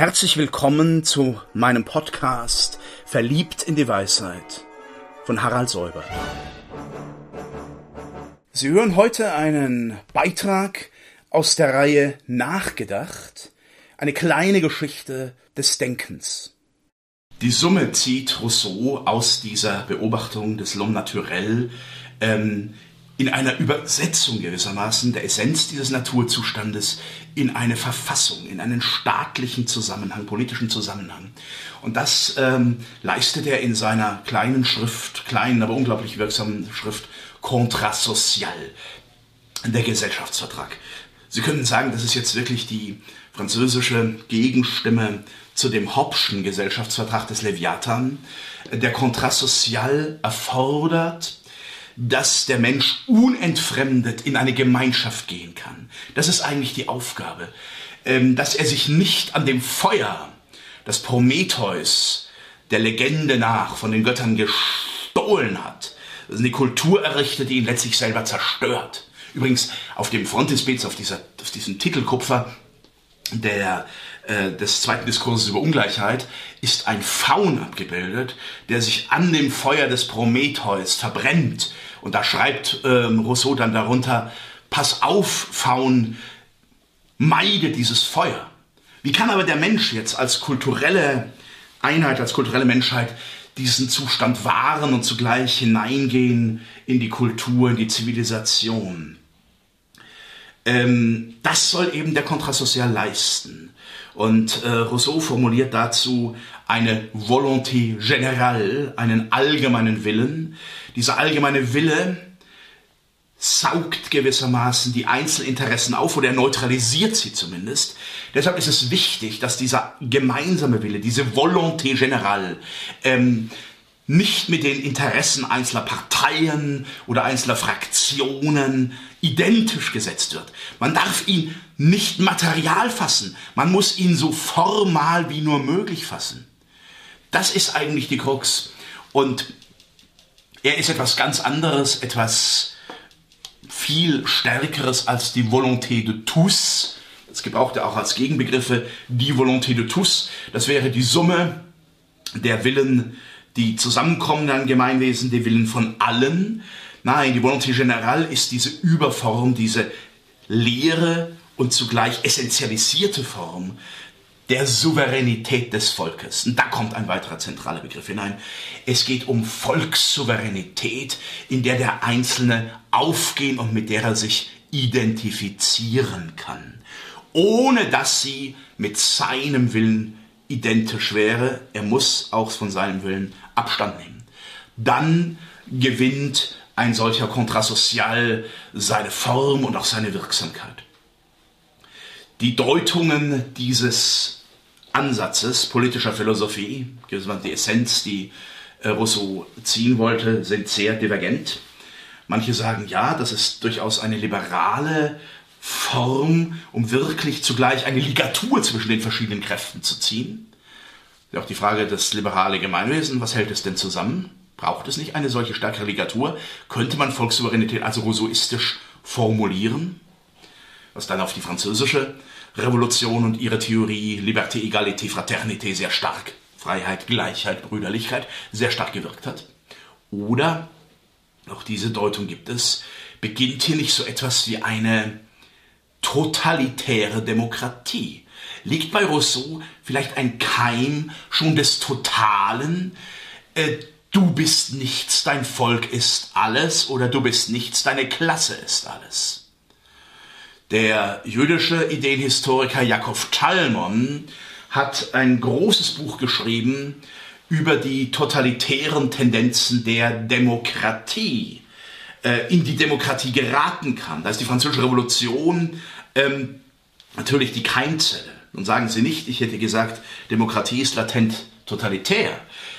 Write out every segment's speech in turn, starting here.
Herzlich willkommen zu meinem Podcast Verliebt in die Weisheit von Harald Säuber. Sie hören heute einen Beitrag aus der Reihe Nachgedacht, eine kleine Geschichte des Denkens. Die Summe zieht Rousseau aus dieser Beobachtung des L'homme naturel ähm, in einer Übersetzung gewissermaßen der Essenz dieses Naturzustandes in eine Verfassung, in einen staatlichen Zusammenhang, politischen Zusammenhang. Und das ähm, leistet er in seiner kleinen Schrift, kleinen, aber unglaublich wirksamen Schrift Contrat Social, der Gesellschaftsvertrag. Sie könnten sagen, das ist jetzt wirklich die französische Gegenstimme zu dem Hobbschen Gesellschaftsvertrag des Leviathan. Der Contrat Social erfordert, dass der Mensch unentfremdet in eine Gemeinschaft gehen kann. Das ist eigentlich die Aufgabe. Ähm, dass er sich nicht an dem Feuer, das Prometheus der Legende nach von den Göttern gestohlen hat. Eine Kultur errichtet, die ihn letztlich selber zerstört. Übrigens, auf dem Frontispiz, auf, dieser, auf diesem Titelkupfer der, äh, des zweiten Diskurses über Ungleichheit, ist ein Faun abgebildet, der sich an dem Feuer des Prometheus verbrennt und da schreibt ähm, Rousseau dann darunter, pass auf, Faun, meide dieses Feuer. Wie kann aber der Mensch jetzt als kulturelle Einheit, als kulturelle Menschheit diesen Zustand wahren und zugleich hineingehen in die Kultur, in die Zivilisation? Ähm, das soll eben der Kontrasozial leisten. Und äh, Rousseau formuliert dazu eine Volonté générale, einen allgemeinen Willen. Dieser allgemeine Wille saugt gewissermaßen die Einzelinteressen auf oder er neutralisiert sie zumindest. Deshalb ist es wichtig, dass dieser gemeinsame Wille, diese Volonté générale, ähm, nicht mit den Interessen einzelner Parteien oder einzelner Fraktionen identisch gesetzt wird. Man darf ihn nicht material fassen, man muss ihn so formal wie nur möglich fassen. Das ist eigentlich die Krux. Und er ist etwas ganz anderes, etwas viel Stärkeres als die Volonté de tous. Das gebraucht er auch als Gegenbegriffe. Die Volonté de tous, das wäre die Summe der Willen die zusammenkommenden Gemeinwesen, die Willen von allen. Nein, die Volonté Générale ist diese Überform, diese leere und zugleich essentialisierte Form der Souveränität des Volkes. Und da kommt ein weiterer zentraler Begriff hinein. Es geht um Volkssouveränität, in der der Einzelne aufgehen und mit der er sich identifizieren kann, ohne dass sie mit seinem Willen identisch wäre. Er muss auch von seinem Willen Abstand nehmen. Dann gewinnt ein solcher Kontrasozial seine Form und auch seine Wirksamkeit. Die Deutungen dieses Ansatzes politischer Philosophie, die Essenz, die äh, Rousseau ziehen wollte, sind sehr divergent. Manche sagen, ja, das ist durchaus eine liberale Form, um wirklich zugleich eine Ligatur zwischen den verschiedenen Kräften zu ziehen. Auch die Frage des liberale Gemeinwesen, was hält es denn zusammen? Braucht es nicht eine solche stärkere Ligatur? Könnte man Volkssouveränität also rousseauistisch formulieren? Was dann auf die französische Revolution und ihre Theorie Liberté, Egalité, Fraternité sehr stark, Freiheit, Gleichheit, Brüderlichkeit, sehr stark gewirkt hat. Oder, auch diese Deutung gibt es, beginnt hier nicht so etwas wie eine totalitäre Demokratie? liegt bei Rousseau vielleicht ein Keim schon des Totalen? Äh, du bist nichts, dein Volk ist alles oder du bist nichts, deine Klasse ist alles. Der jüdische Ideenhistoriker Jakob Talmon hat ein großes Buch geschrieben über die totalitären Tendenzen der Demokratie, äh, in die Demokratie geraten kann. Da ist die Französische Revolution ähm, natürlich die Keimzelle. Nun sagen Sie nicht, ich hätte gesagt, Demokratie ist latent totalitär.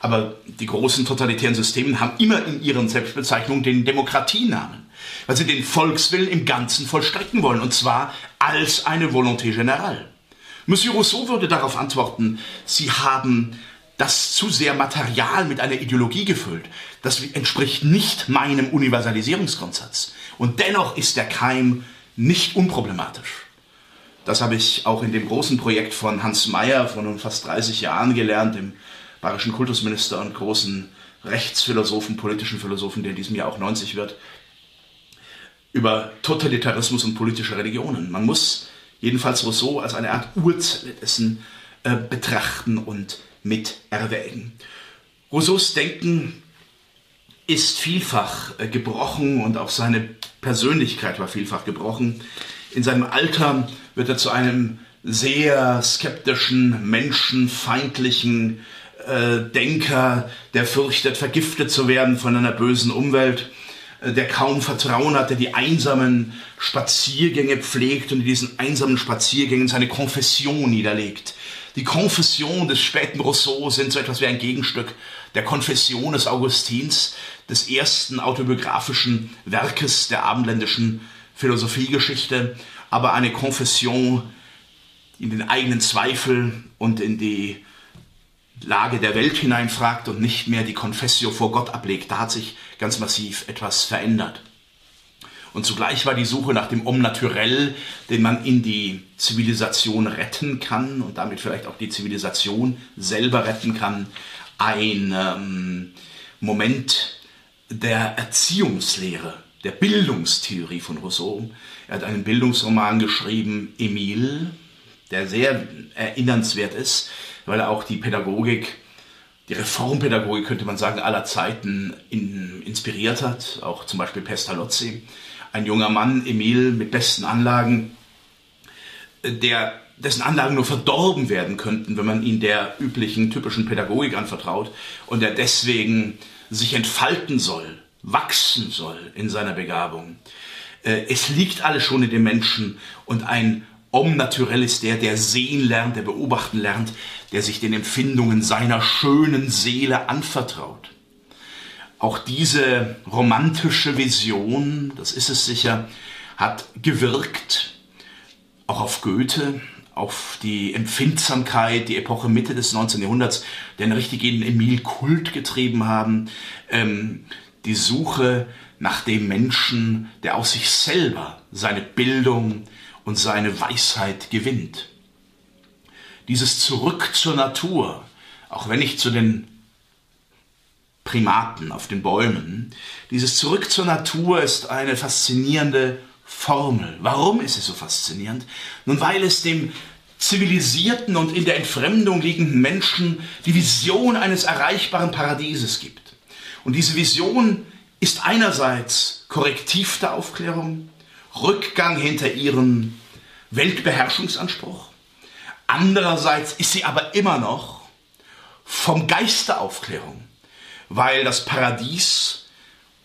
Aber die großen totalitären Systeme haben immer in ihren Selbstbezeichnungen den Demokratienamen, weil sie den Volkswillen im Ganzen vollstrecken wollen, und zwar als eine Volonté générale. Monsieur Rousseau würde darauf antworten, Sie haben das zu sehr Material mit einer Ideologie gefüllt. Das entspricht nicht meinem Universalisierungsgrundsatz. Und dennoch ist der Keim nicht unproblematisch. Das habe ich auch in dem großen Projekt von Hans Mayer von nun fast 30 Jahren gelernt, dem bayerischen Kultusminister und großen Rechtsphilosophen, politischen Philosophen, der in diesem Jahr auch 90 wird, über Totalitarismus und politische Religionen. Man muss jedenfalls Rousseau als eine Art Urzelle dessen äh, betrachten und mit erwägen. Rousseaus Denken ist vielfach äh, gebrochen und auch seine Persönlichkeit war vielfach gebrochen. In seinem Alter wird er zu einem sehr skeptischen, menschenfeindlichen äh, Denker, der fürchtet, vergiftet zu werden von einer bösen Umwelt, äh, der kaum Vertrauen hat, der die einsamen Spaziergänge pflegt und in diesen einsamen Spaziergängen seine Konfession niederlegt. Die Konfession des späten Rousseau sind so etwas wie ein Gegenstück der Konfession des Augustins, des ersten autobiografischen Werkes der abendländischen Philosophiegeschichte, aber eine Konfession in den eigenen Zweifel und in die Lage der Welt hineinfragt und nicht mehr die Confessio vor Gott ablegt. Da hat sich ganz massiv etwas verändert. Und zugleich war die Suche nach dem Om naturell, den man in die Zivilisation retten kann und damit vielleicht auch die Zivilisation selber retten kann, ein ähm, Moment der Erziehungslehre, der Bildungstheorie von Rousseau. Er hat einen Bildungsroman geschrieben, Emile, der sehr erinnernswert ist, weil er auch die Pädagogik, die Reformpädagogik könnte man sagen, aller Zeiten in, inspiriert hat, auch zum Beispiel Pestalozzi, ein junger Mann, Emil, mit besten Anlagen, der, dessen Anlagen nur verdorben werden könnten, wenn man ihn der üblichen, typischen Pädagogik anvertraut und der deswegen sich entfalten soll, wachsen soll in seiner Begabung. Äh, es liegt alles schon in dem Menschen und ein Om naturell ist der, der sehen lernt, der beobachten lernt, der sich den Empfindungen seiner schönen Seele anvertraut. Auch diese romantische Vision, das ist es sicher, hat gewirkt, auch auf Goethe, auf die Empfindsamkeit, die Epoche Mitte des 19. Jahrhunderts, der einen richtigen Emil-Kult getrieben haben, ähm, die Suche nach dem Menschen, der aus sich selber seine Bildung, und seine Weisheit gewinnt. Dieses Zurück zur Natur, auch wenn nicht zu den Primaten auf den Bäumen, dieses Zurück zur Natur ist eine faszinierende Formel. Warum ist es so faszinierend? Nun, weil es dem zivilisierten und in der Entfremdung liegenden Menschen die Vision eines erreichbaren Paradieses gibt. Und diese Vision ist einerseits Korrektiv der Aufklärung, Rückgang hinter ihren Weltbeherrschungsanspruch. Andererseits ist sie aber immer noch vom Geist der Aufklärung, weil das Paradies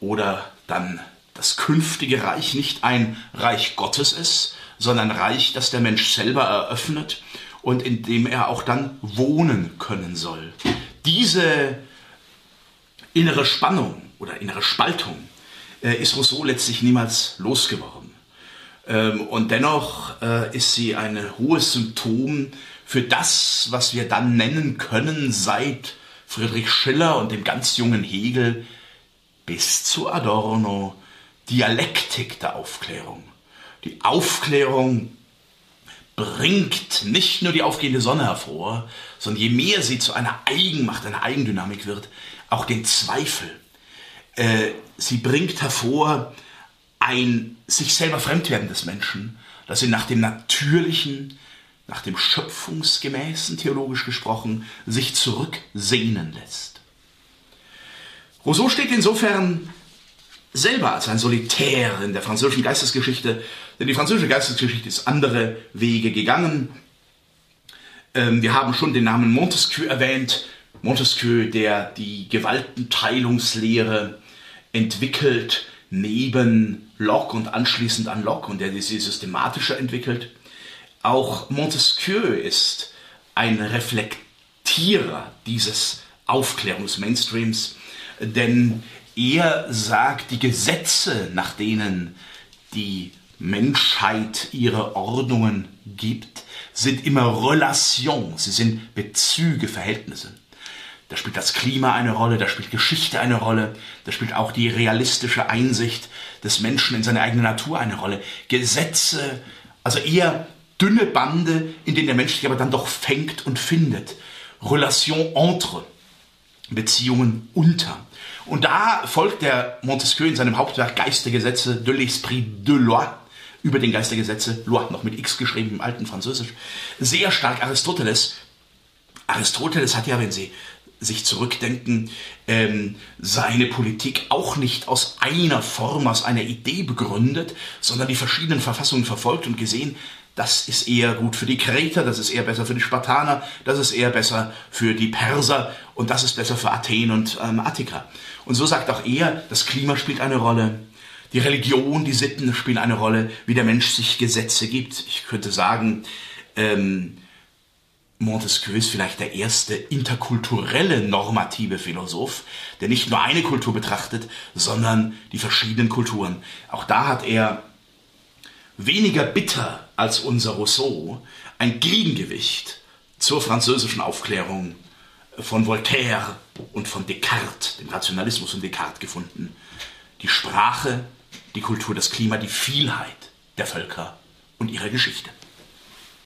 oder dann das künftige Reich nicht ein Reich Gottes ist, sondern ein Reich, das der Mensch selber eröffnet und in dem er auch dann wohnen können soll. Diese innere Spannung oder innere Spaltung äh, ist Rousseau letztlich niemals losgeworden. Ähm, und dennoch äh, ist sie ein hohes Symptom für das, was wir dann nennen können seit Friedrich Schiller und dem ganz jungen Hegel bis zu Adorno, Dialektik der Aufklärung. Die Aufklärung bringt nicht nur die aufgehende Sonne hervor, sondern je mehr sie zu einer Eigenmacht, einer Eigendynamik wird, auch den Zweifel. Äh, sie bringt hervor ein sich selber Fremdwerden des Menschen, das ihn nach dem natürlichen, nach dem schöpfungsgemäßen, theologisch gesprochen, sich zurücksehnen lässt. Rousseau steht insofern selber als ein Solitär in der französischen Geistesgeschichte, denn die französische Geistesgeschichte ist andere Wege gegangen. Ähm, wir haben schon den Namen Montesquieu erwähnt. Montesquieu, der die Gewaltenteilungslehre entwickelt, neben Locke und anschließend an Locke und der sie systematischer entwickelt. Auch Montesquieu ist ein Reflektierer dieses Aufklärungsmainstreams, denn er sagt, die Gesetze, nach denen die Menschheit ihre Ordnungen gibt, sind immer Relations, sie sind Bezüge, Verhältnisse. Da spielt das Klima eine Rolle, da spielt Geschichte eine Rolle, da spielt auch die realistische Einsicht des Menschen in seine eigene Natur eine Rolle. Gesetze, also er dünne Bande, in denen der Mensch sich aber dann doch fängt und findet. Relation entre, Beziehungen unter. Und da folgt der Montesquieu in seinem Hauptwerk Geist der Gesetze de l'Esprit de Loi über den Geist der Gesetze, Loi noch mit X geschrieben im alten Französisch, sehr stark Aristoteles. Aristoteles hat ja, wenn Sie sich zurückdenken, ähm, seine Politik auch nicht aus einer Form, aus einer Idee begründet, sondern die verschiedenen Verfassungen verfolgt und gesehen, das ist eher gut für die Kreter, das ist eher besser für die Spartaner, das ist eher besser für die Perser und das ist besser für Athen und ähm, Attika. Und so sagt auch er, das Klima spielt eine Rolle, die Religion, die Sitten spielen eine Rolle, wie der Mensch sich Gesetze gibt. Ich könnte sagen, ähm, Montesquieu ist vielleicht der erste interkulturelle normative Philosoph, der nicht nur eine Kultur betrachtet, sondern die verschiedenen Kulturen. Auch da hat er weniger bitter als unser Rousseau ein Gegengewicht zur französischen Aufklärung von Voltaire und von Descartes, dem Rationalismus von Descartes gefunden. Die Sprache, die Kultur, das Klima, die Vielheit der Völker und ihrer Geschichte.